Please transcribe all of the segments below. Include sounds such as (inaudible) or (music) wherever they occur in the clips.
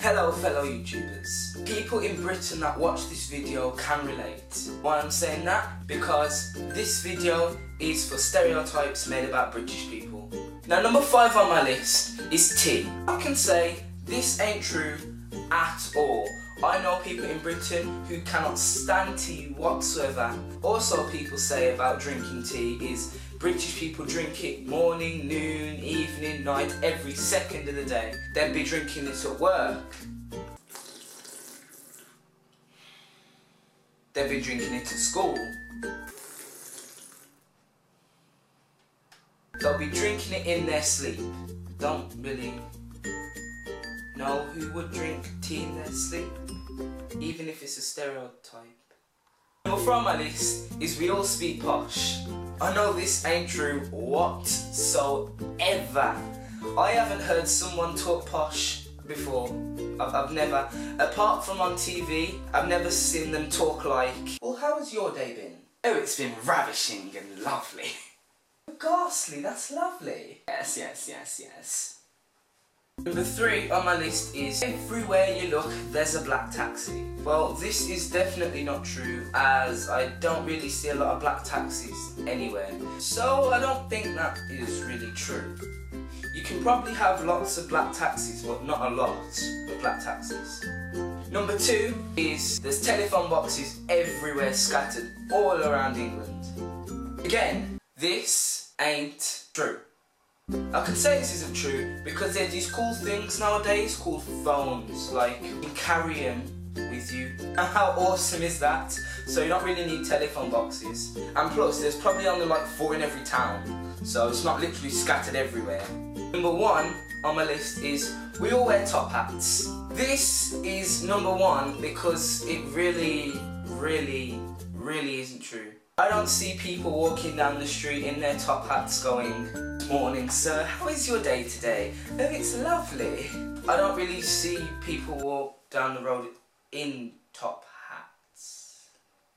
Hello fellow YouTubers. People in Britain that watch this video can relate. Why I'm saying that? Because this video is for stereotypes made about British people. Now number 5 on my list is tea. I can say this ain't true at all. I know people in Britain who cannot stand tea whatsoever. Also people say about drinking tea is British people drink it morning, noon, evening, night, every second of the day. They'd be drinking it at work. They'd be drinking it at school. They'll be drinking it in their sleep. Don't really know who would drink tea in their sleep, even if it's a stereotype. Number four on my list is we all speak posh. I know this ain't true whatsoever. I haven't heard someone talk posh before. I've, I've never, apart from on TV, I've never seen them talk like, well, how has your day been? Oh, it's been ravishing and lovely. (laughs) Ghastly, that's lovely. Yes, yes, yes, yes. Number three on my list is everywhere you look there's a black taxi. Well this is definitely not true as I don't really see a lot of black taxis anywhere. So I don't think that is really true. You can probably have lots of black taxis but not a lot of black taxis. Number two is there's telephone boxes everywhere scattered all around England. Again, this ain't true. I can say this isn't true because there's these cool things nowadays called phones, like you can carry them with you. And (laughs) how awesome is that? So you don't really need telephone boxes. And plus, there's probably only like four in every town, so it's not literally scattered everywhere. Number one on my list is we all wear top hats. This is number one because it really, really, really isn't true. I don't see people walking down the street in their top hats going, Morning sir, how is your day today? Oh, it's lovely. I don't really see people walk down the road in top hats.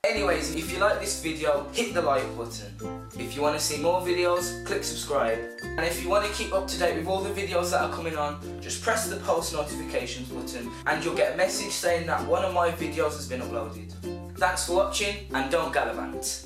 Anyways, if you like this video, hit the like button. If you want to see more videos, click subscribe. And if you want to keep up to date with all the videos that are coming on, just press the post notifications button and you'll get a message saying that one of my videos has been uploaded. Thanks for watching and don't gallivant.